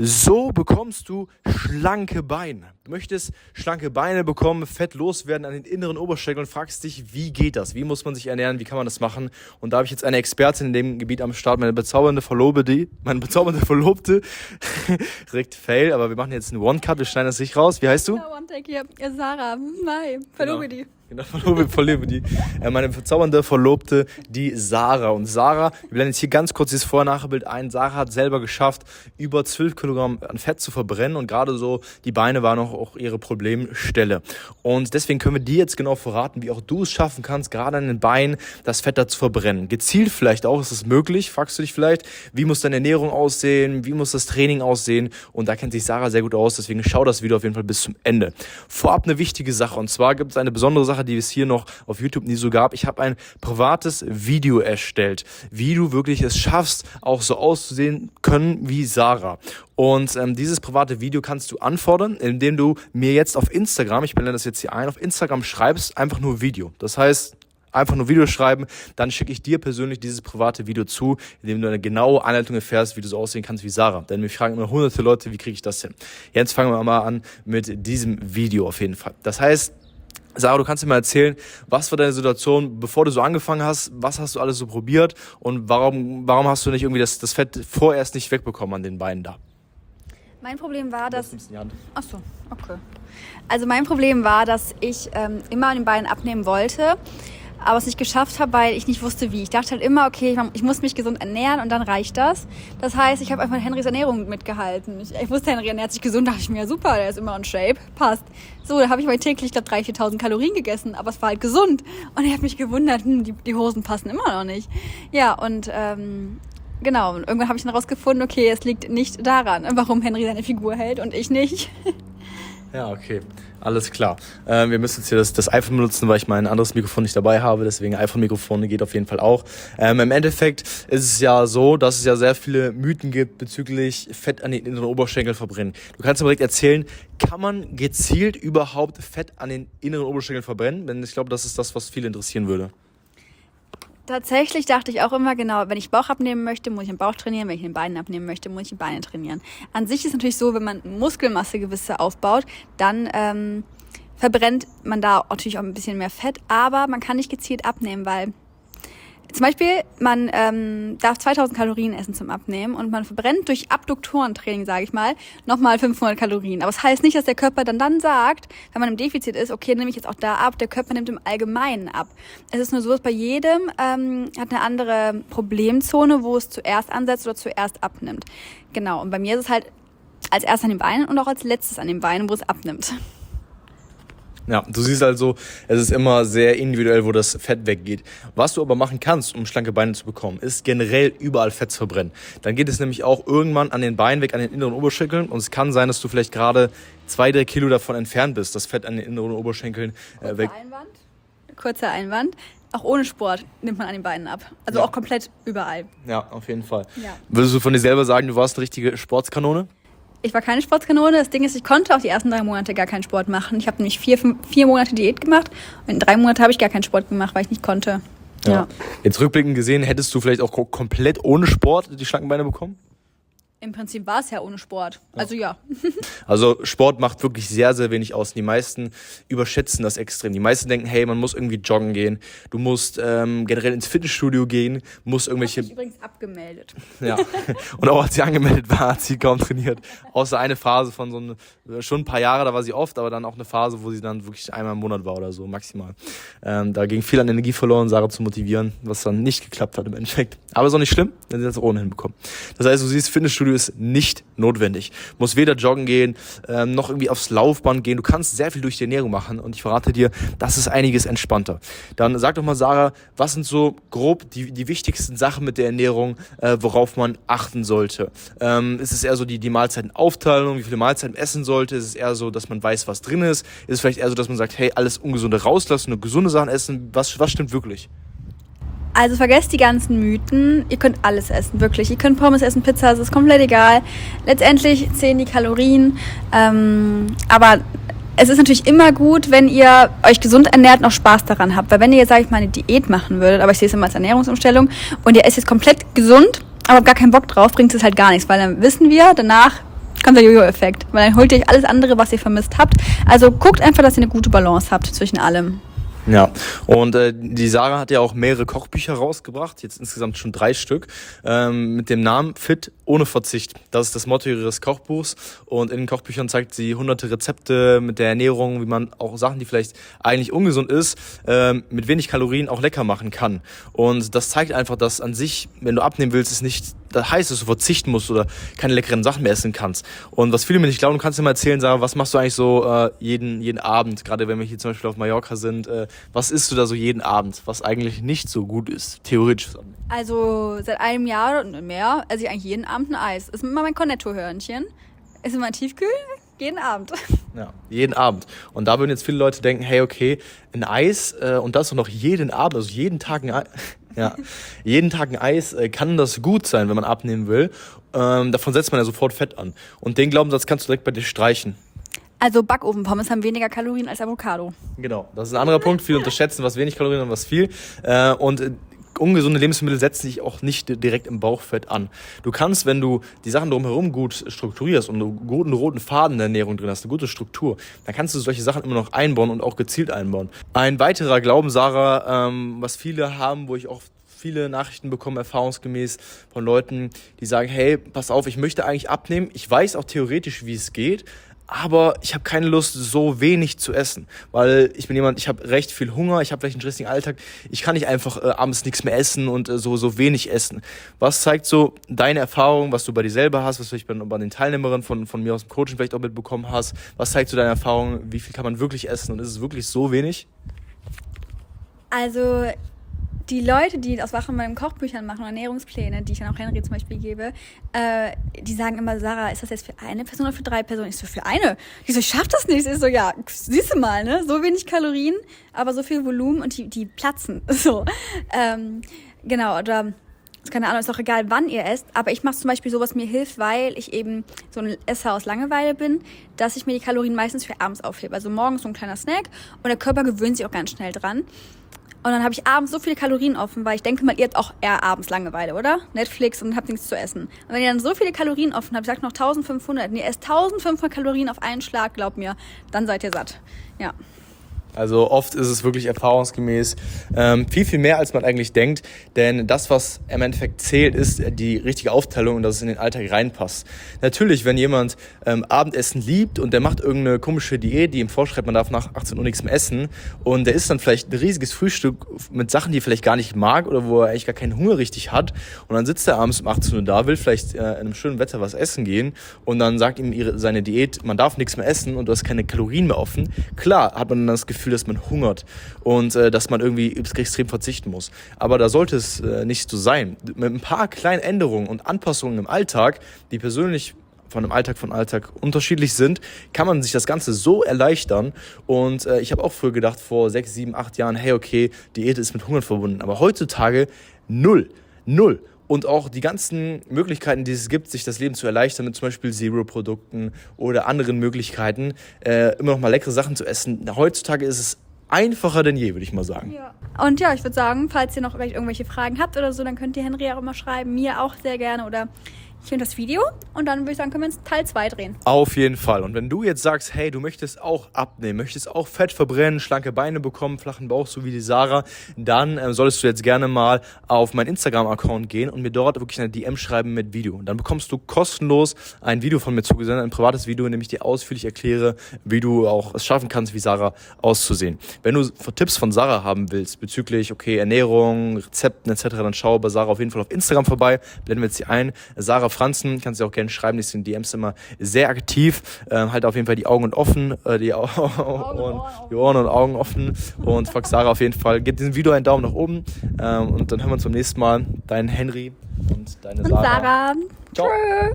So bekommst du schlanke Beine. Du möchtest schlanke Beine bekommen, Fett loswerden an den inneren Oberschenkeln und fragst dich, wie geht das? Wie muss man sich ernähren? Wie kann man das machen? Und da habe ich jetzt eine Expertin in dem Gebiet am Start, meine bezaubernde Verlobte, meine bezaubernde Verlobte, direkt Fail, aber wir machen jetzt einen One-Cut, wir schneiden das nicht raus. Wie heißt du? Ja, One-Take hier. Sarah, Mai, Verlobte. Genau. Genau, Verlobte, die, äh, meine verzaubernde Verlobte, die Sarah. Und Sarah, wir blenden jetzt hier ganz kurz dieses Vor-Nachbild ein. Sarah hat selber geschafft, über 12 Kilogramm an Fett zu verbrennen und gerade so die Beine waren auch, auch ihre Problemstelle. Und deswegen können wir dir jetzt genau verraten, wie auch du es schaffen kannst, gerade an den Beinen das Fett da zu verbrennen. Gezielt vielleicht auch, ist es möglich, fragst du dich vielleicht, wie muss deine Ernährung aussehen, wie muss das Training aussehen und da kennt sich Sarah sehr gut aus, deswegen schau das Video auf jeden Fall bis zum Ende. Vorab eine wichtige Sache und zwar gibt es eine besondere Sache, die es hier noch auf YouTube nie so gab. Ich habe ein privates Video erstellt, wie du wirklich es schaffst, auch so auszusehen können wie Sarah. Und ähm, dieses private Video kannst du anfordern, indem du mir jetzt auf Instagram, ich blende das jetzt hier ein, auf Instagram schreibst einfach nur Video. Das heißt, einfach nur Video schreiben, dann schicke ich dir persönlich dieses private Video zu, in dem du eine genaue Anleitung erfährst, wie du so aussehen kannst wie Sarah. Denn mir fragen immer hunderte Leute, wie kriege ich das hin? Jetzt fangen wir mal an mit diesem Video auf jeden Fall. Das heißt, Sarah, du kannst dir mal erzählen, was war deine Situation, bevor du so angefangen hast? Was hast du alles so probiert? Und warum, warum hast du nicht irgendwie das, das Fett vorerst nicht wegbekommen an den Beinen da? Mein Problem war, dass. Ach so, okay. Also mein Problem war, dass ich ähm, immer an den Beinen abnehmen wollte aber es nicht geschafft habe, weil ich nicht wusste, wie. Ich dachte halt immer, okay, ich, muss mich gesund ernähren und dann reicht das. Das heißt, ich habe einfach Henrys Ernährung mitgehalten. Ich, ich wusste, Henry ernährt sich gesund, dachte ich mir, super, der ist immer in Shape, passt. So, da habe ich mal täglich, ich glaube, 3.000, 4.000 Kalorien gegessen, aber es war halt gesund. Und er hat mich gewundert, hm, die, die Hosen passen immer noch nicht. Ja, und ähm, genau, und irgendwann habe ich dann rausgefunden, okay, es liegt nicht daran, warum Henry seine Figur hält und ich nicht. Ja, okay. Alles klar. Ähm, wir müssen jetzt hier das, das iPhone benutzen, weil ich mein anderes Mikrofon nicht dabei habe. Deswegen iPhone-Mikrofone geht auf jeden Fall auch. Ähm, Im Endeffekt ist es ja so, dass es ja sehr viele Mythen gibt bezüglich Fett an den inneren Oberschenkeln verbrennen. Du kannst mir direkt erzählen, kann man gezielt überhaupt Fett an den inneren Oberschenkeln verbrennen? Denn ich glaube, das ist das, was viele interessieren würde. Tatsächlich dachte ich auch immer genau, wenn ich Bauch abnehmen möchte, muss ich den Bauch trainieren, wenn ich den Beinen abnehmen möchte, muss ich die Beine trainieren. An sich ist natürlich so, wenn man Muskelmasse gewisse aufbaut, dann ähm, verbrennt man da natürlich auch ein bisschen mehr Fett, aber man kann nicht gezielt abnehmen, weil zum Beispiel, man ähm, darf 2000 Kalorien essen zum Abnehmen und man verbrennt durch Abduktorentraining, sage ich mal, nochmal 500 Kalorien. Aber es das heißt nicht, dass der Körper dann dann sagt, wenn man im Defizit ist, okay, nehme ich jetzt auch da ab. Der Körper nimmt im Allgemeinen ab. Es ist nur so, dass bei jedem ähm, hat eine andere Problemzone, wo es zuerst ansetzt oder zuerst abnimmt. Genau. Und bei mir ist es halt als erstes an den Beinen und auch als letztes an den Beinen, wo es abnimmt. Ja, du siehst also, es ist immer sehr individuell, wo das Fett weggeht. Was du aber machen kannst, um schlanke Beine zu bekommen, ist generell überall Fett zu verbrennen. Dann geht es nämlich auch irgendwann an den Beinen weg, an den inneren Oberschenkeln. Und es kann sein, dass du vielleicht gerade zwei, drei Kilo davon entfernt bist, das Fett an den inneren Oberschenkeln äh, weg. Einwand. Kurzer Einwand. Auch ohne Sport nimmt man an den Beinen ab. Also ja. auch komplett überall. Ja, auf jeden Fall. Ja. Würdest du von dir selber sagen, du warst eine richtige Sportskanone? Ich war keine Sportskanone. Das Ding ist, ich konnte auch die ersten drei Monate gar keinen Sport machen. Ich habe nämlich vier, fünf, vier Monate Diät gemacht und in drei Monaten habe ich gar keinen Sport gemacht, weil ich nicht konnte. Ja. ja. Jetzt rückblickend gesehen, hättest du vielleicht auch komplett ohne Sport die schlanken Beine bekommen? Im Prinzip war es ja ohne Sport. Also ja. Also Sport macht wirklich sehr, sehr wenig aus. Die meisten überschätzen das extrem. Die meisten denken, hey, man muss irgendwie joggen gehen. Du musst ähm, generell ins Fitnessstudio gehen, musst irgendwelche. Ich übrigens abgemeldet. Ja. Und auch als sie angemeldet war, hat sie kaum trainiert. Außer eine Phase von so eine, schon ein paar Jahre, da war sie oft, aber dann auch eine Phase, wo sie dann wirklich einmal im Monat war oder so, maximal. Ähm, da ging viel an Energie verloren, Sarah zu motivieren, was dann nicht geklappt hat im Endeffekt. Aber ist auch nicht schlimm, wenn sie das ohnehin bekommen. Das heißt, du siehst Fitnessstudio ist nicht notwendig. Du musst weder joggen gehen, ähm, noch irgendwie aufs Laufband gehen. Du kannst sehr viel durch die Ernährung machen und ich verrate dir, das ist einiges entspannter. Dann sag doch mal, Sarah, was sind so grob die, die wichtigsten Sachen mit der Ernährung, äh, worauf man achten sollte? Ähm, ist es eher so die, die Mahlzeitenaufteilung, wie viele Mahlzeiten essen sollte? Ist es eher so, dass man weiß, was drin ist? Ist es vielleicht eher so, dass man sagt, hey, alles Ungesunde rauslassen und gesunde Sachen essen? Was, was stimmt wirklich? Also vergesst die ganzen Mythen. Ihr könnt alles essen, wirklich. Ihr könnt Pommes essen, Pizza, es ist komplett egal. Letztendlich zählen die Kalorien. Ähm, aber es ist natürlich immer gut, wenn ihr euch gesund ernährt und auch Spaß daran habt. Weil wenn ihr jetzt, sage ich mal, eine Diät machen würdet, aber ich sehe es immer als Ernährungsumstellung, und ihr esst jetzt komplett gesund, aber habt gar keinen Bock drauf, bringt es halt gar nichts. Weil dann wissen wir, danach kommt der Jojo-Effekt, weil dann holt ihr euch alles andere, was ihr vermisst habt. Also guckt einfach, dass ihr eine gute Balance habt zwischen allem. Ja, und äh, die Sarah hat ja auch mehrere Kochbücher rausgebracht, jetzt insgesamt schon drei Stück, ähm, mit dem Namen Fit ohne Verzicht. Das ist das Motto ihres Kochbuchs und in den Kochbüchern zeigt sie hunderte Rezepte mit der Ernährung, wie man auch Sachen, die vielleicht eigentlich ungesund ist, ähm, mit wenig Kalorien auch lecker machen kann. Und das zeigt einfach, dass an sich, wenn du abnehmen willst, es nicht das heißt, dass du verzichten musst oder keine leckeren Sachen mehr essen kannst. Und was viele mir nicht glauben, du kannst dir mal erzählen, Sarah, was machst du eigentlich so äh, jeden, jeden Abend, gerade wenn wir hier zum Beispiel auf Mallorca sind, äh, was isst du da so jeden Abend, was eigentlich nicht so gut ist, theoretisch? Also seit einem Jahr und mehr esse ich eigentlich jeden Abend ein Eis. Ist immer mein Cornetto-Hörnchen. Ist immer Tiefkühl, jeden Abend. Ja, jeden Abend. Und da würden jetzt viele Leute denken, hey, okay, ein Eis äh, und das auch noch jeden Abend, also jeden Tag ein Eis. Ja, jeden Tag ein Eis äh, kann das gut sein, wenn man abnehmen will. Ähm, davon setzt man ja sofort Fett an. Und den Glaubenssatz kannst du direkt bei dir streichen. Also Backofenpommes haben weniger Kalorien als Avocado. Genau, das ist ein anderer Punkt. Viele unterschätzen, was wenig Kalorien und was viel. Äh, und äh, ungesunde Lebensmittel setzen sich auch nicht direkt im Bauchfett an. Du kannst, wenn du die Sachen drumherum gut strukturierst und einen guten roten Faden in der Ernährung drin hast, eine gute Struktur, dann kannst du solche Sachen immer noch einbauen und auch gezielt einbauen. Ein weiterer Glauben, Sarah, ähm, was viele haben, wo ich auch viele Nachrichten bekomme, erfahrungsgemäß von Leuten, die sagen, hey, pass auf, ich möchte eigentlich abnehmen. Ich weiß auch theoretisch, wie es geht, aber ich habe keine Lust, so wenig zu essen, weil ich bin jemand, ich habe recht viel Hunger, ich habe vielleicht einen stressigen Alltag, ich kann nicht einfach äh, abends nichts mehr essen und äh, so so wenig essen. Was zeigt so deine Erfahrung, was du bei dir selber hast, was du bei, bei den Teilnehmerinnen von, von mir aus dem Coaching vielleicht auch mitbekommen hast? Was zeigt so deine Erfahrung, wie viel kann man wirklich essen und ist es wirklich so wenig? Also die Leute, die aus Wachen meinen Kochbüchern machen, Ernährungspläne, die ich dann auch Henry zum Beispiel gebe, äh, die sagen immer, Sarah, ist das jetzt für eine Person oder für drei Personen? Ich so, für eine. Die so, ich schaff das nicht. Ich so, ja, siehst du mal, ne? So wenig Kalorien, aber so viel Volumen und die, die platzen. So. Ähm, genau, oder keine Ahnung, ist auch egal, wann ihr esst, aber ich mache zum Beispiel so, was mir hilft, weil ich eben so ein Esser aus Langeweile bin, dass ich mir die Kalorien meistens für abends aufhebe. Also morgens so ein kleiner Snack und der Körper gewöhnt sich auch ganz schnell dran. Und dann habe ich abends so viele Kalorien offen, weil ich denke mal, ihr habt auch eher abends Langeweile, oder? Netflix und habt nichts zu essen. Und wenn ihr dann so viele Kalorien offen habt, ich sag noch 1500, und ihr esst 1500 Kalorien auf einen Schlag, glaubt mir, dann seid ihr satt. Ja. Also oft ist es wirklich erfahrungsgemäß ähm, viel, viel mehr, als man eigentlich denkt. Denn das, was im Endeffekt zählt, ist die richtige Aufteilung und dass es in den Alltag reinpasst. Natürlich, wenn jemand ähm, Abendessen liebt und der macht irgendeine komische Diät, die ihm vorschreibt, man darf nach 18 Uhr nichts mehr essen und der isst dann vielleicht ein riesiges Frühstück mit Sachen, die er vielleicht gar nicht mag oder wo er eigentlich gar keinen Hunger richtig hat und dann sitzt er abends um 18 Uhr da, will vielleicht äh, in einem schönen Wetter was essen gehen und dann sagt ihm ihre, seine Diät, man darf nichts mehr essen und du hast keine Kalorien mehr offen. Klar hat man dann das Gefühl, Gefühl, dass man hungert und äh, dass man irgendwie extrem verzichten muss. Aber da sollte es äh, nicht so sein. Mit ein paar kleinen Änderungen und Anpassungen im Alltag, die persönlich von einem Alltag von Alltag unterschiedlich sind, kann man sich das Ganze so erleichtern. Und äh, ich habe auch früher gedacht, vor sechs, sieben, acht Jahren, hey, okay, Diät ist mit Hungern verbunden. Aber heutzutage null. Null und auch die ganzen Möglichkeiten, die es gibt, sich das Leben zu erleichtern, mit zum Beispiel Zero-Produkten oder anderen Möglichkeiten, äh, immer noch mal leckere Sachen zu essen. Heutzutage ist es einfacher denn je, würde ich mal sagen. Ja. Und ja, ich würde sagen, falls ihr noch irgendwelche Fragen habt oder so, dann könnt ihr Henry auch immer schreiben, mir auch sehr gerne oder ich finde das Video und dann würde ich sagen, können wir uns Teil 2 drehen. Auf jeden Fall. Und wenn du jetzt sagst, hey, du möchtest auch abnehmen, möchtest auch Fett verbrennen, schlanke Beine bekommen, flachen Bauch, so wie die Sarah, dann äh, solltest du jetzt gerne mal auf meinen Instagram-Account gehen und mir dort wirklich eine DM schreiben mit Video. Und dann bekommst du kostenlos ein Video von mir zugesendet, ein privates Video, in dem ich dir ausführlich erkläre, wie du auch es schaffen kannst, wie Sarah auszusehen. Wenn du Tipps von Sarah haben willst bezüglich, okay, Ernährung, Rezepten etc., dann schau bei Sarah auf jeden Fall auf Instagram vorbei, blenden wir jetzt hier ein. Sarah Sarah Franzen, kannst du auch gerne schreiben, die ist in DMs immer sehr aktiv. Ähm, halt auf jeden Fall die Augen und offen, äh, die, Au und, die Ohren und Augen offen. Und fuck Sarah auf jeden Fall. Gib diesem Video einen Daumen nach oben. Ähm, und dann hören wir uns beim nächsten Mal. Dein Henry und deine und Sarah. Sarah. Ciao. Tschö.